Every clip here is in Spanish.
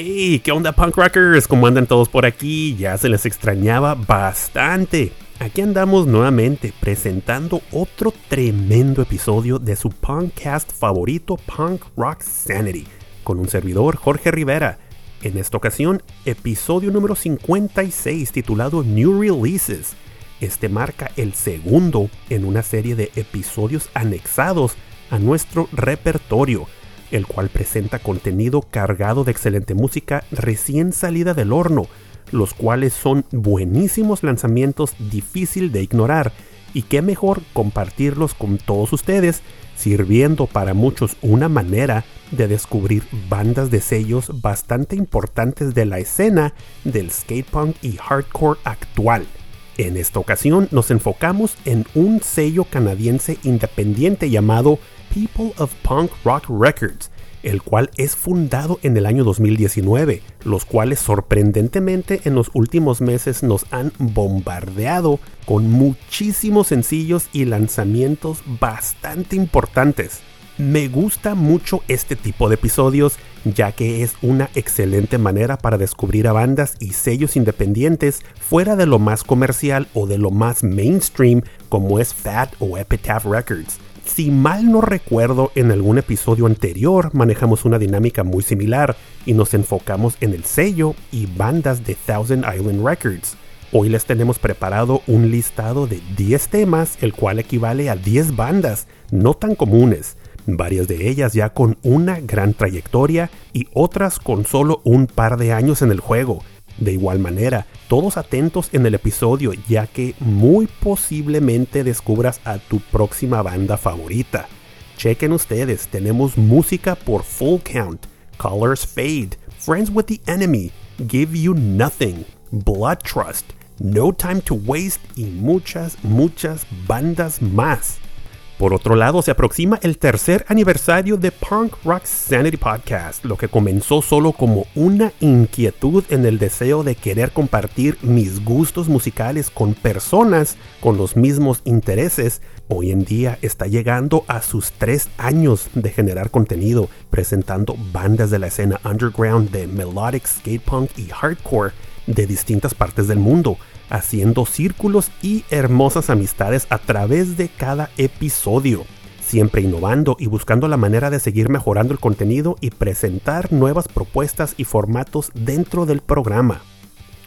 ¡Hey! ¿Qué onda, punk rockers? ¿Cómo andan todos por aquí? Ya se les extrañaba bastante. Aquí andamos nuevamente presentando otro tremendo episodio de su podcast favorito, Punk Rock Sanity, con un servidor, Jorge Rivera. En esta ocasión, episodio número 56 titulado New Releases. Este marca el segundo en una serie de episodios anexados a nuestro repertorio el cual presenta contenido cargado de excelente música recién salida del horno, los cuales son buenísimos lanzamientos difícil de ignorar y qué mejor compartirlos con todos ustedes, sirviendo para muchos una manera de descubrir bandas de sellos bastante importantes de la escena del skatepunk y hardcore actual. En esta ocasión nos enfocamos en un sello canadiense independiente llamado People of Punk Rock Records, el cual es fundado en el año 2019, los cuales sorprendentemente en los últimos meses nos han bombardeado con muchísimos sencillos y lanzamientos bastante importantes. Me gusta mucho este tipo de episodios ya que es una excelente manera para descubrir a bandas y sellos independientes fuera de lo más comercial o de lo más mainstream como es Fat o Epitaph Records. Si mal no recuerdo, en algún episodio anterior manejamos una dinámica muy similar y nos enfocamos en el sello y bandas de Thousand Island Records. Hoy les tenemos preparado un listado de 10 temas, el cual equivale a 10 bandas no tan comunes, varias de ellas ya con una gran trayectoria y otras con solo un par de años en el juego. De igual manera, todos atentos en el episodio ya que muy posiblemente descubras a tu próxima banda favorita. Chequen ustedes, tenemos música por Full Count, Colors Fade, Friends with the Enemy, Give You Nothing, Blood Trust, No Time to Waste y muchas, muchas bandas más. Por otro lado, se aproxima el tercer aniversario de Punk Rock Sanity Podcast, lo que comenzó solo como una inquietud en el deseo de querer compartir mis gustos musicales con personas con los mismos intereses. Hoy en día está llegando a sus tres años de generar contenido, presentando bandas de la escena underground de melodic skate punk y hardcore de distintas partes del mundo haciendo círculos y hermosas amistades a través de cada episodio, siempre innovando y buscando la manera de seguir mejorando el contenido y presentar nuevas propuestas y formatos dentro del programa.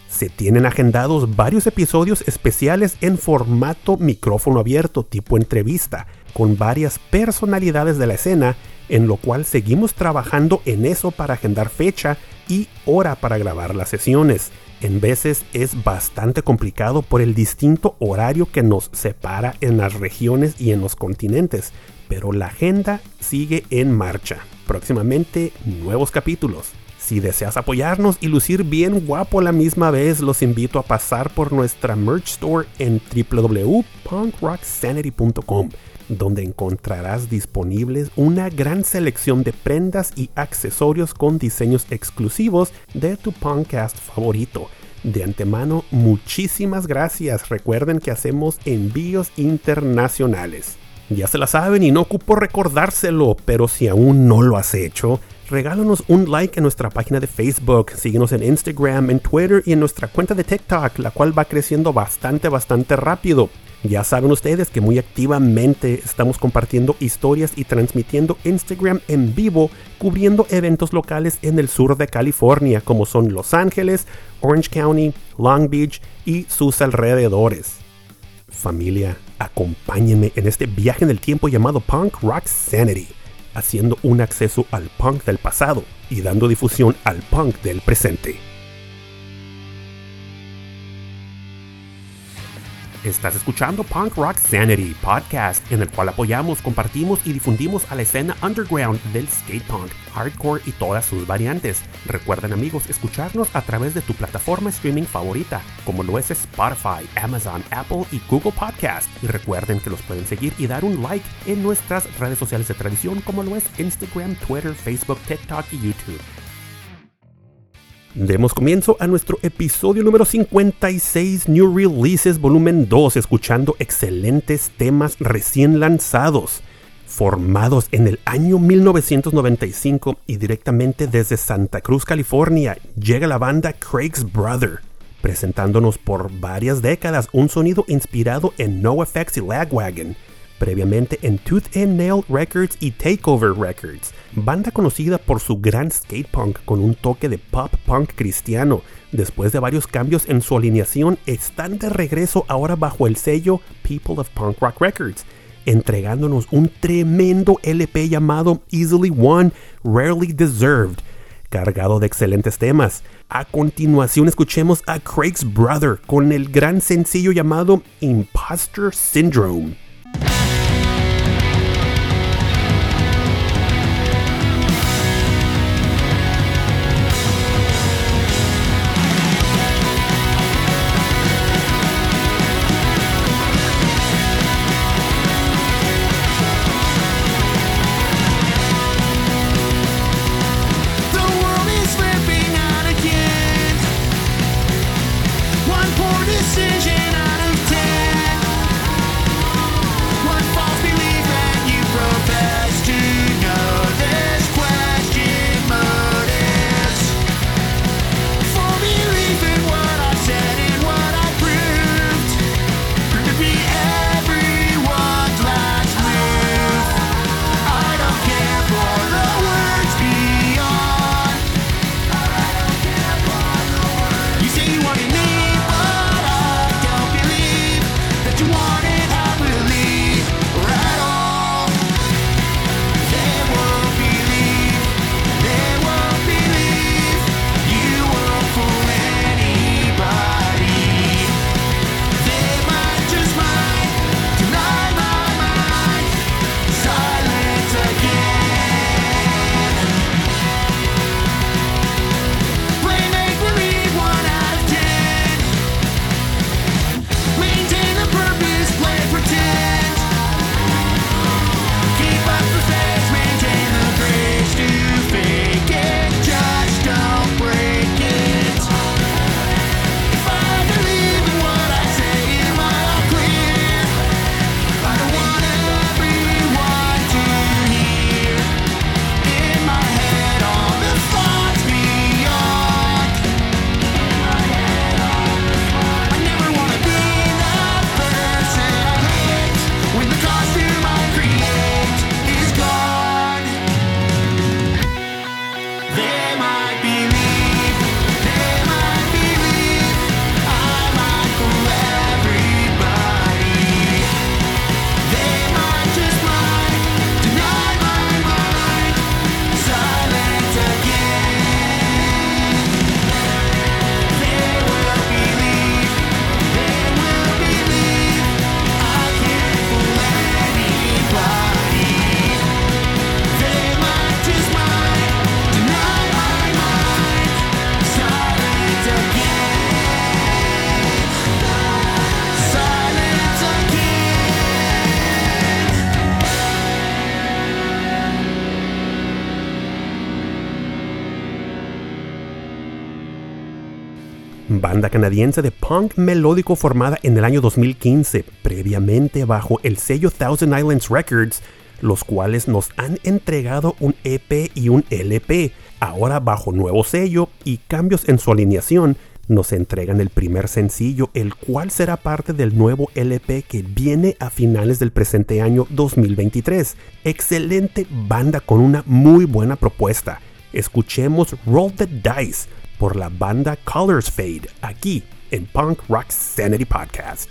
Se tienen agendados varios episodios especiales en formato micrófono abierto tipo entrevista, con varias personalidades de la escena, en lo cual seguimos trabajando en eso para agendar fecha y hora para grabar las sesiones en veces es bastante complicado por el distinto horario que nos separa en las regiones y en los continentes, pero la agenda sigue en marcha. Próximamente nuevos capítulos. Si deseas apoyarnos y lucir bien guapo la misma vez, los invito a pasar por nuestra merch store en www.punkrocksanity.com, donde encontrarás disponibles una gran selección de prendas y accesorios con diseños exclusivos de tu podcast favorito. De antemano, muchísimas gracias. Recuerden que hacemos envíos internacionales. Ya se la saben y no ocupo recordárselo, pero si aún no lo has hecho, regálanos un like en nuestra página de Facebook, síguenos en Instagram, en Twitter y en nuestra cuenta de TikTok, la cual va creciendo bastante, bastante rápido. Ya saben ustedes que muy activamente estamos compartiendo historias y transmitiendo Instagram en vivo, cubriendo eventos locales en el sur de California, como son Los Ángeles, Orange County, Long Beach y sus alrededores. Familia, acompáñenme en este viaje en el tiempo llamado Punk Rock Sanity, haciendo un acceso al punk del pasado y dando difusión al punk del presente. Estás escuchando Punk Rock Sanity Podcast, en el cual apoyamos, compartimos y difundimos a la escena underground del skate punk, hardcore y todas sus variantes. Recuerden amigos escucharnos a través de tu plataforma streaming favorita, como lo es Spotify, Amazon, Apple y Google Podcast. Y recuerden que los pueden seguir y dar un like en nuestras redes sociales de tradición, como lo es Instagram, Twitter, Facebook, TikTok y YouTube. Demos comienzo a nuestro episodio número 56, New Releases Volumen 2, escuchando excelentes temas recién lanzados, formados en el año 1995 y directamente desde Santa Cruz, California, llega la banda Craig's Brother, presentándonos por varias décadas un sonido inspirado en NoFX y Lagwagon, previamente en Tooth and Nail Records y Takeover Records, banda conocida por su gran skate punk con un toque de pop punk cristiano. Después de varios cambios en su alineación, están de regreso ahora bajo el sello People of Punk Rock Records, entregándonos un tremendo LP llamado Easily Won, Rarely Deserved, cargado de excelentes temas. A continuación escuchemos a Craig's Brother con el gran sencillo llamado Imposter Syndrome. Canadiense de punk melódico formada en el año 2015, previamente bajo el sello Thousand Islands Records, los cuales nos han entregado un EP y un LP. Ahora bajo nuevo sello y cambios en su alineación, nos entregan el primer sencillo, el cual será parte del nuevo LP que viene a finales del presente año 2023. Excelente banda con una muy buena propuesta. Escuchemos Roll the Dice por la banda Colors Fade aquí en Punk Rock Sanity Podcast.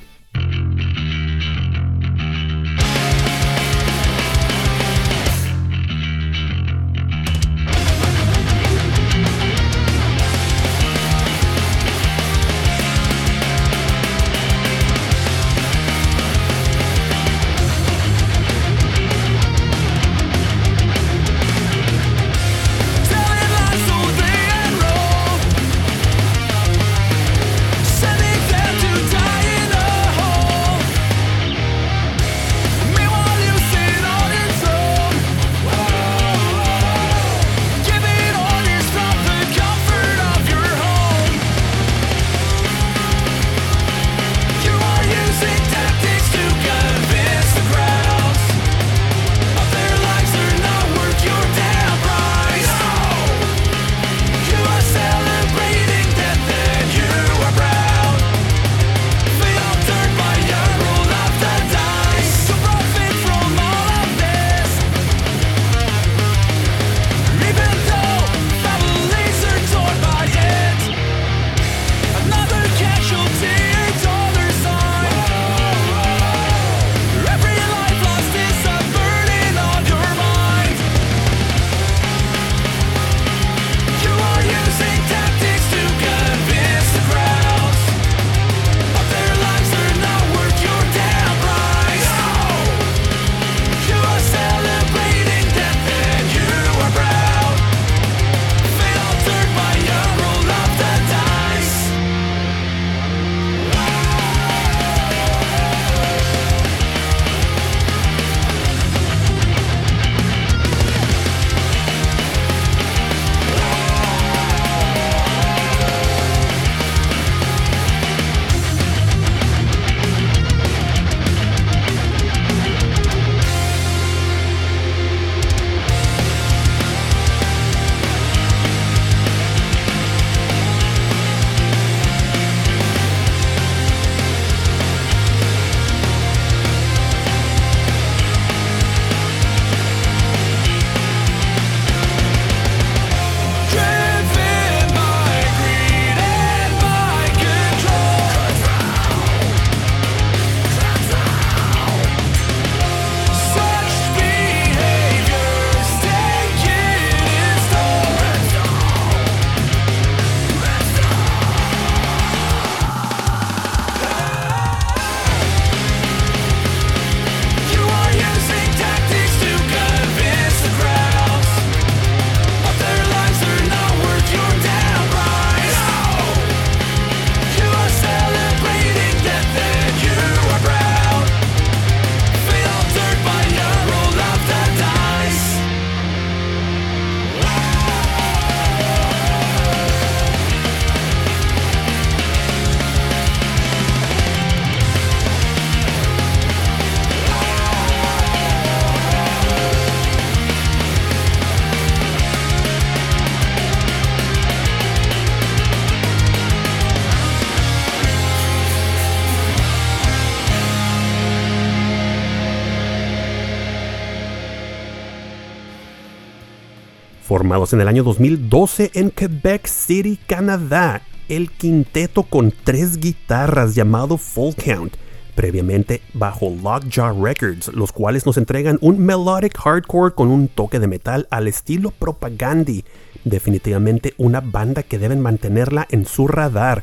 Formados en el año 2012 en Quebec City, Canadá, el quinteto con tres guitarras llamado Full Count, previamente bajo Lockjaw Records, los cuales nos entregan un melodic hardcore con un toque de metal al estilo Propagandi, definitivamente una banda que deben mantenerla en su radar.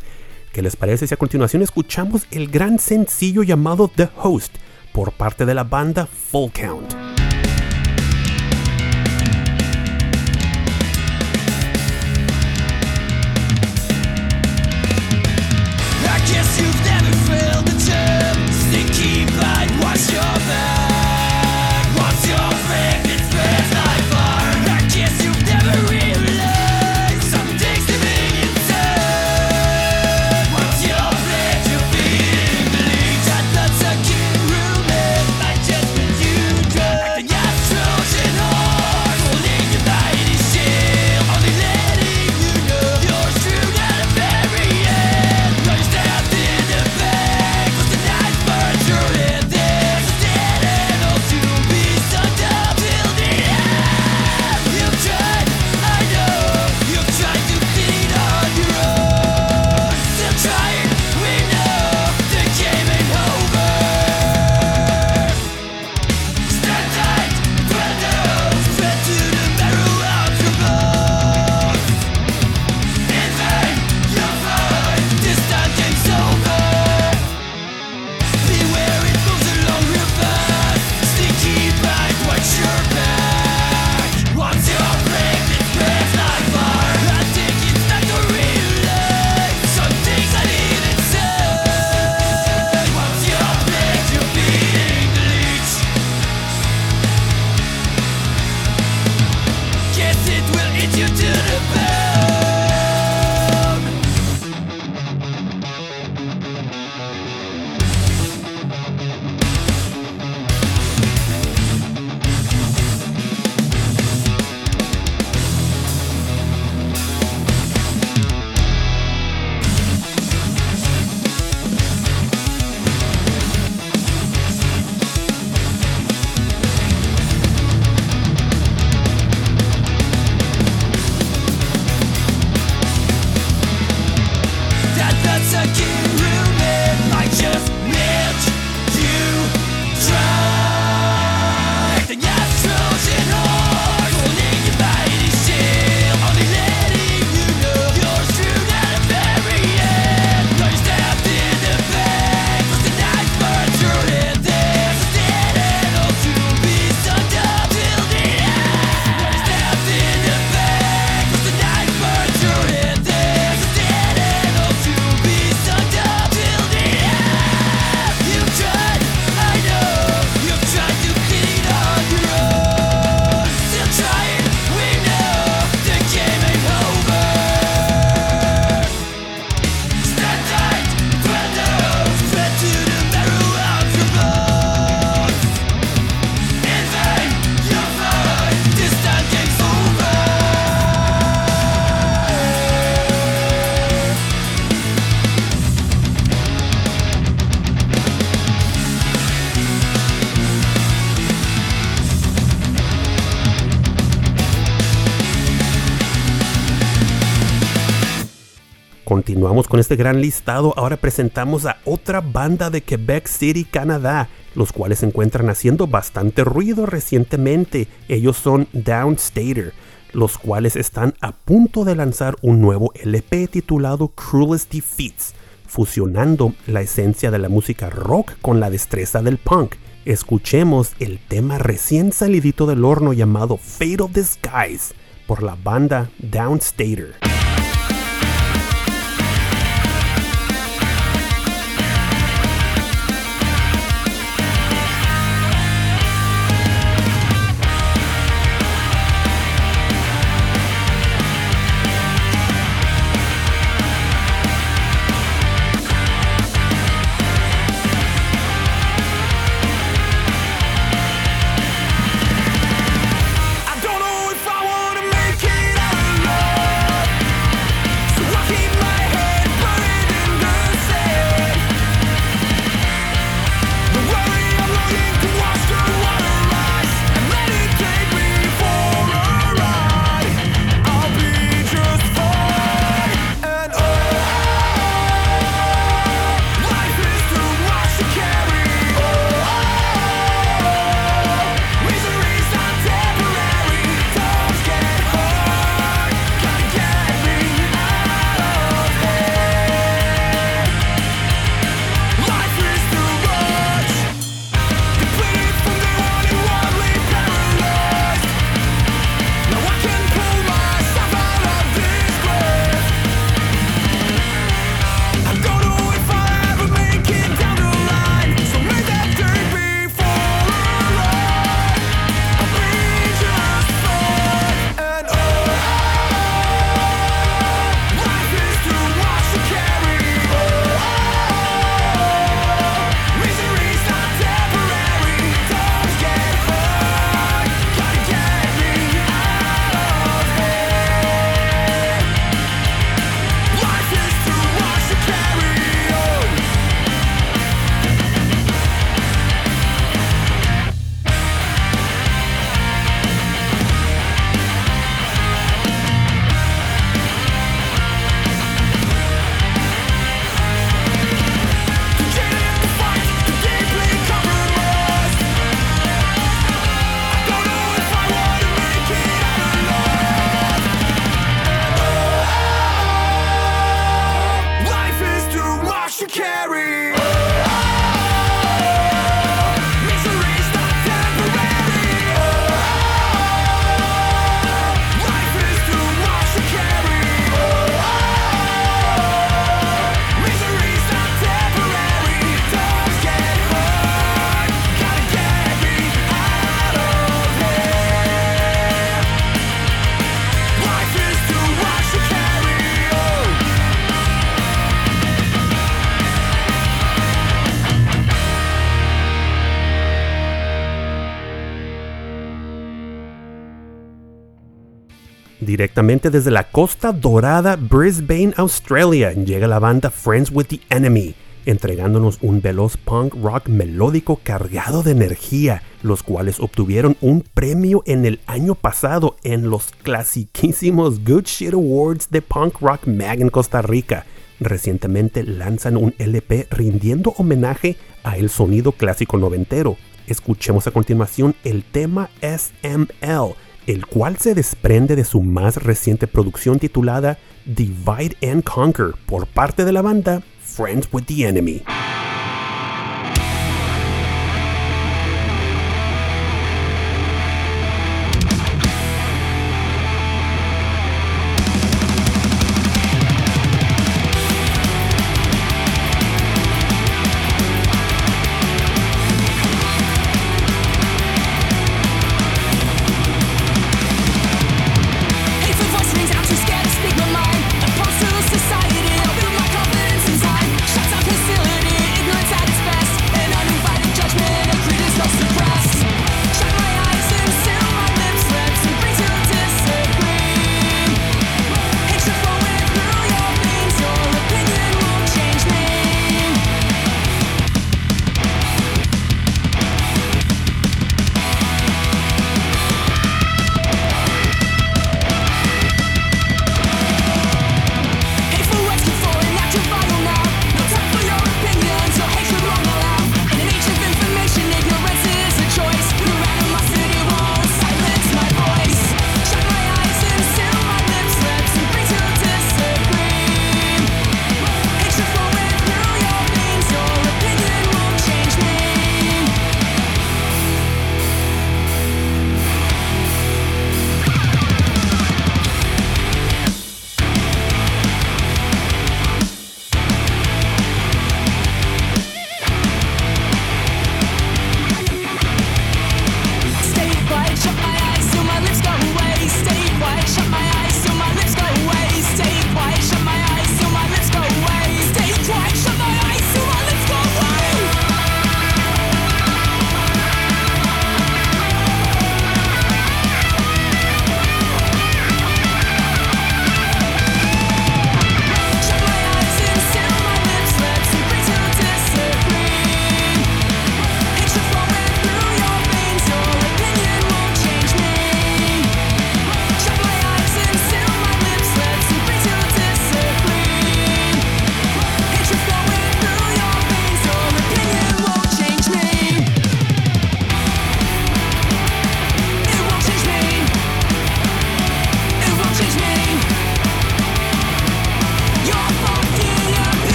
¿Qué les parece si a continuación escuchamos el gran sencillo llamado The Host por parte de la banda Full Count? Con este gran listado ahora presentamos a otra banda de Quebec City, Canadá, los cuales se encuentran haciendo bastante ruido recientemente. Ellos son Downstater, los cuales están a punto de lanzar un nuevo LP titulado Cruelest Defeats, fusionando la esencia de la música rock con la destreza del punk. Escuchemos el tema recién salidito del horno llamado Fate of the por la banda Downstater. Directamente desde la costa dorada Brisbane, Australia, llega la banda Friends with the Enemy, entregándonos un veloz punk rock melódico cargado de energía, los cuales obtuvieron un premio en el año pasado en los clasiquísimos Good Shit Awards de Punk Rock Mag en Costa Rica. Recientemente lanzan un LP rindiendo homenaje a el sonido clásico noventero. Escuchemos a continuación el tema SML, el cual se desprende de su más reciente producción titulada Divide and Conquer por parte de la banda Friends with the Enemy.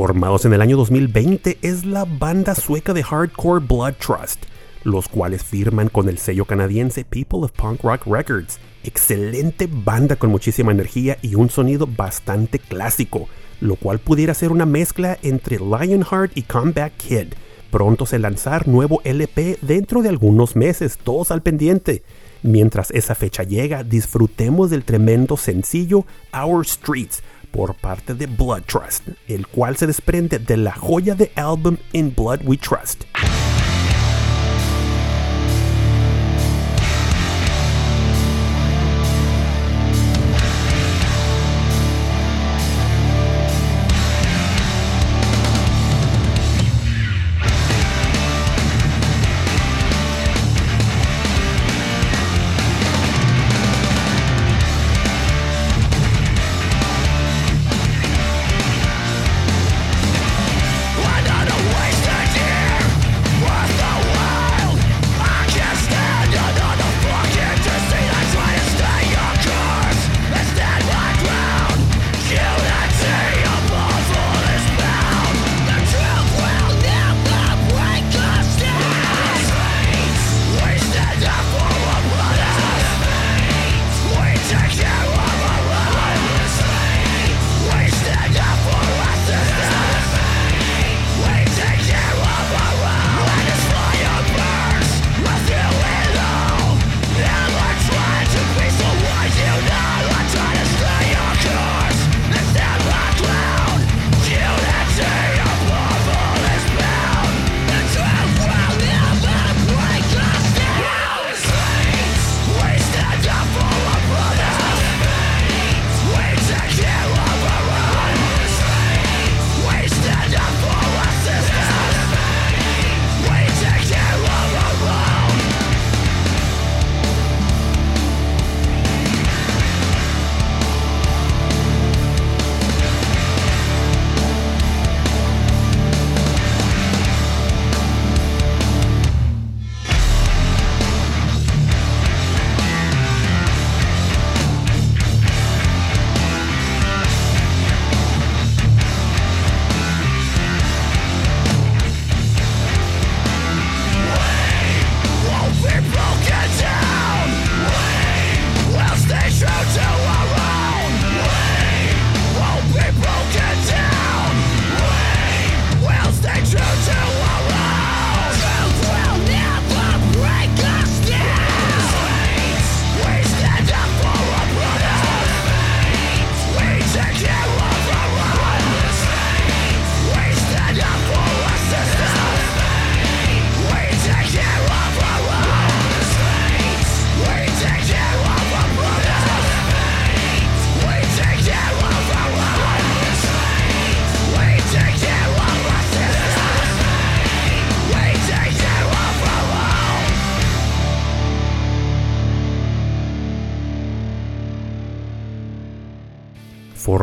Formados en el año 2020 es la banda sueca de hardcore Blood Trust, los cuales firman con el sello canadiense People of Punk Rock Records. Excelente banda con muchísima energía y un sonido bastante clásico, lo cual pudiera ser una mezcla entre Lionheart y Comeback Kid. Pronto se lanzar nuevo LP dentro de algunos meses, todos al pendiente. Mientras esa fecha llega, disfrutemos del tremendo sencillo Our Streets por parte de Blood Trust, el cual se desprende de la joya de álbum In Blood We Trust.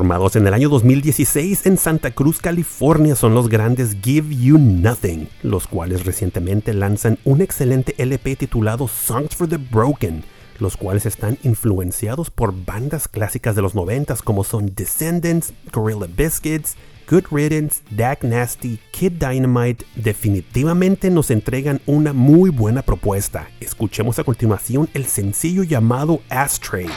Formados en el año 2016 en Santa Cruz, California, son los grandes Give You Nothing, los cuales recientemente lanzan un excelente LP titulado Songs for the Broken, los cuales están influenciados por bandas clásicas de los 90 como son Descendants, Gorilla Biscuits, Good Riddance, Dak Nasty, Kid Dynamite, definitivamente nos entregan una muy buena propuesta. Escuchemos a continuación el sencillo llamado Ashtray.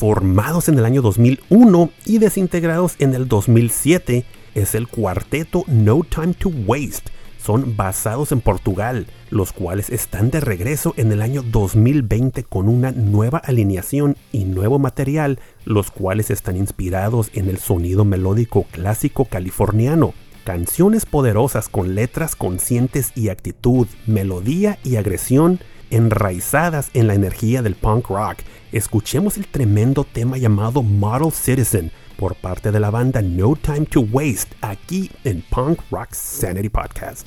Formados en el año 2001 y desintegrados en el 2007, es el cuarteto No Time to Waste. Son basados en Portugal, los cuales están de regreso en el año 2020 con una nueva alineación y nuevo material, los cuales están inspirados en el sonido melódico clásico californiano. Canciones poderosas con letras conscientes y actitud, melodía y agresión enraizadas en la energía del punk rock. Escuchemos el tremendo tema llamado Model Citizen por parte de la banda No Time to Waste aquí en Punk Rock Sanity Podcast.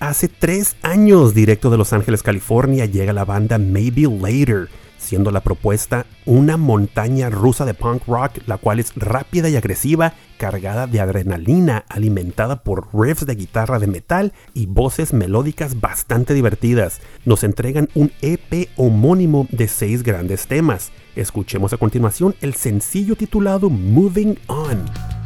Hace tres años, directo de Los Ángeles, California, llega la banda Maybe Later, siendo la propuesta una montaña rusa de punk rock, la cual es rápida y agresiva, cargada de adrenalina, alimentada por riffs de guitarra de metal y voces melódicas bastante divertidas. Nos entregan un EP homónimo de seis grandes temas. Escuchemos a continuación el sencillo titulado Moving On.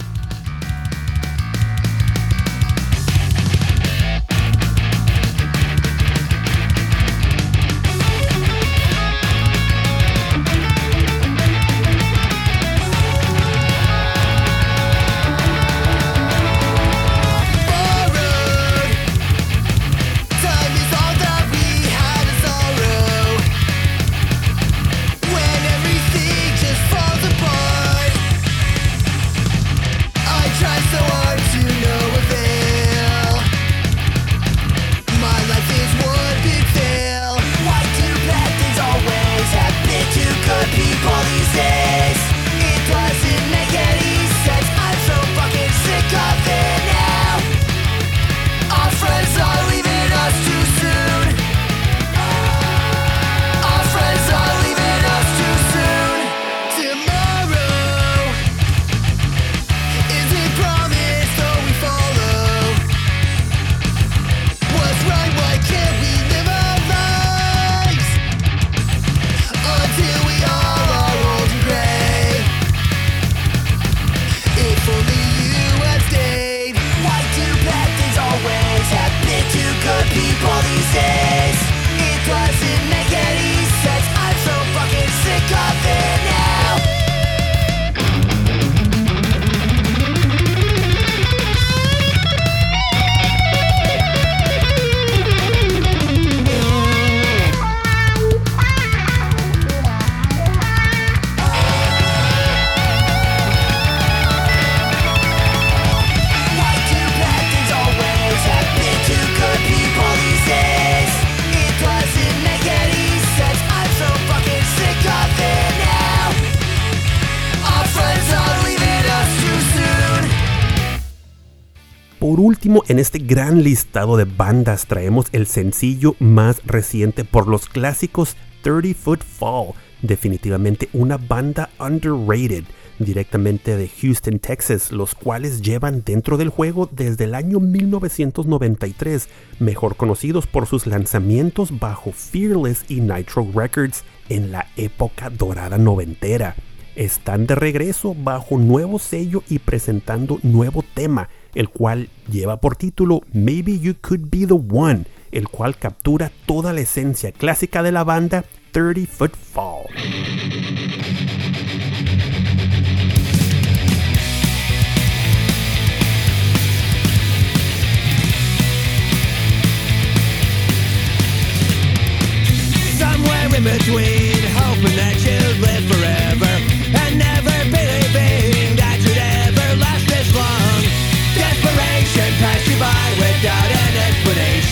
En este gran listado de bandas traemos el sencillo más reciente por los clásicos 30 Foot Fall, definitivamente una banda underrated directamente de Houston, Texas, los cuales llevan dentro del juego desde el año 1993, mejor conocidos por sus lanzamientos bajo Fearless y Nitro Records en la época dorada noventera. Están de regreso bajo nuevo sello y presentando nuevo tema, el cual lleva por título Maybe You Could Be the One, el cual captura toda la esencia clásica de la banda 30 Foot Fall. Somewhere in between,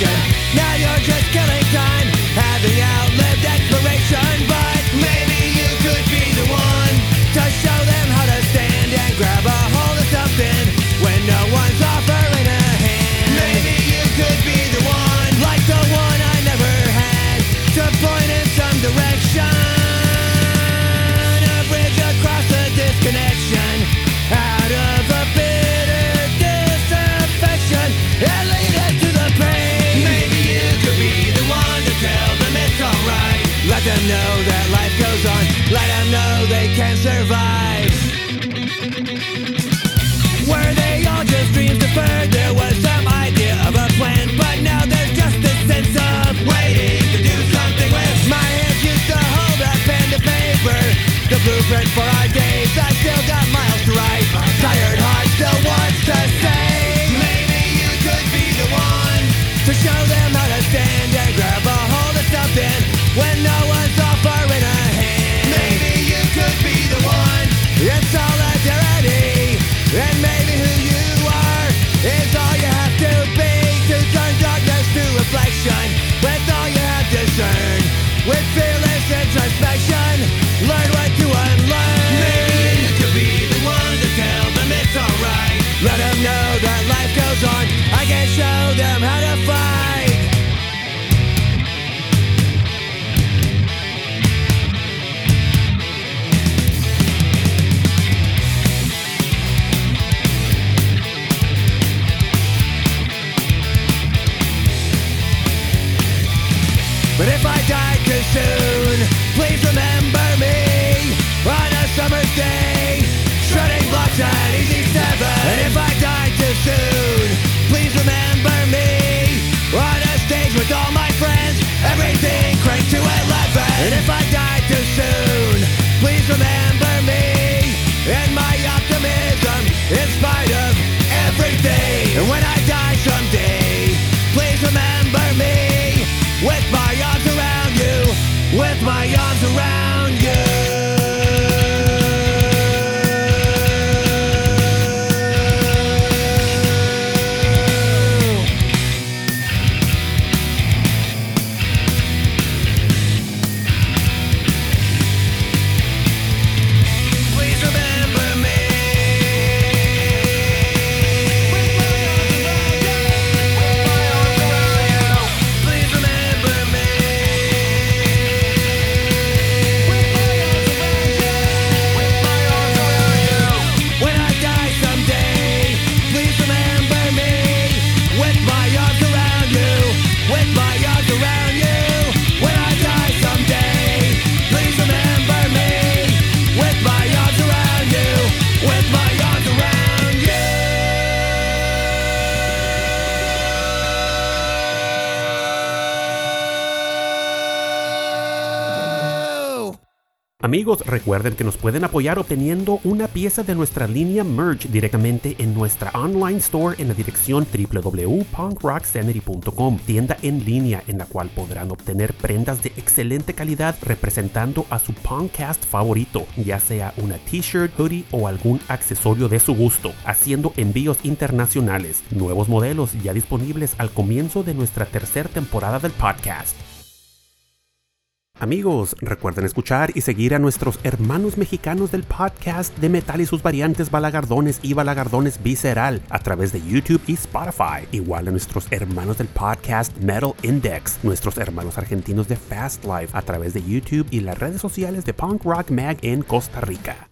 again know that life goes on. Let them know they can survive. Were they all just dreams deferred? There was some idea of a plan, but now there's just this sense of waiting to do something with. My hands used to hold a pen to paper, the blueprint for And if I die too soon, please remember me and my optimism in spite of everything. And when I die someday, please remember me with my arms around you, with my arms around Amigos, recuerden que nos pueden apoyar obteniendo una pieza de nuestra línea merch directamente en nuestra online store en la dirección www.punkrocksanity.com, tienda en línea en la cual podrán obtener prendas de excelente calidad representando a su podcast favorito, ya sea una t-shirt, hoodie o algún accesorio de su gusto, haciendo envíos internacionales, nuevos modelos ya disponibles al comienzo de nuestra tercera temporada del podcast. Amigos, recuerden escuchar y seguir a nuestros hermanos mexicanos del podcast de metal y sus variantes Balagardones y Balagardones Visceral a través de YouTube y Spotify. Igual a nuestros hermanos del podcast Metal Index, nuestros hermanos argentinos de Fast Life a través de YouTube y las redes sociales de Punk Rock Mag en Costa Rica.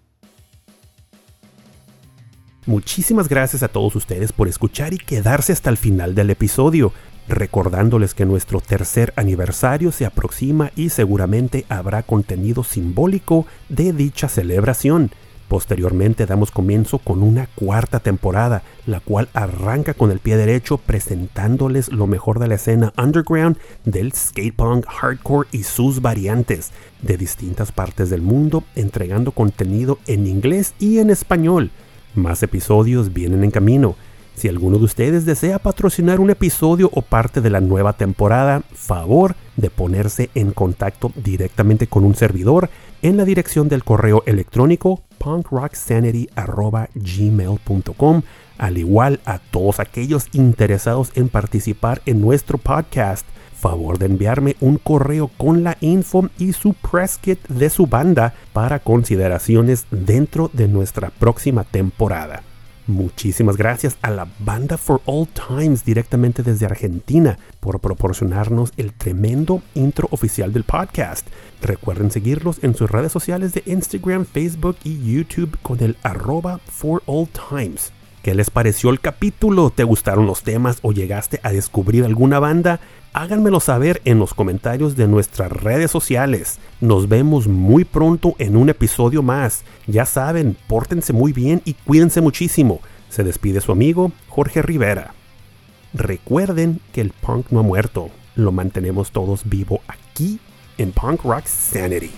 Muchísimas gracias a todos ustedes por escuchar y quedarse hasta el final del episodio, recordándoles que nuestro tercer aniversario se aproxima y seguramente habrá contenido simbólico de dicha celebración. Posteriormente damos comienzo con una cuarta temporada, la cual arranca con el pie derecho presentándoles lo mejor de la escena underground del skatepunk, hardcore y sus variantes de distintas partes del mundo, entregando contenido en inglés y en español. Más episodios vienen en camino. Si alguno de ustedes desea patrocinar un episodio o parte de la nueva temporada, favor de ponerse en contacto directamente con un servidor en la dirección del correo electrónico punkrocksanity.gmail.com al igual a todos aquellos interesados en participar en nuestro podcast favor de enviarme un correo con la info y su press kit de su banda para consideraciones dentro de nuestra próxima temporada. Muchísimas gracias a la banda For All Times directamente desde Argentina por proporcionarnos el tremendo intro oficial del podcast. Recuerden seguirlos en sus redes sociales de Instagram, Facebook y YouTube con el arroba For All Times. ¿Qué les pareció el capítulo? ¿Te gustaron los temas o llegaste a descubrir alguna banda? Háganmelo saber en los comentarios de nuestras redes sociales. Nos vemos muy pronto en un episodio más. Ya saben, pórtense muy bien y cuídense muchísimo. Se despide su amigo Jorge Rivera. Recuerden que el punk no ha muerto. Lo mantenemos todos vivo aquí en Punk Rock Sanity.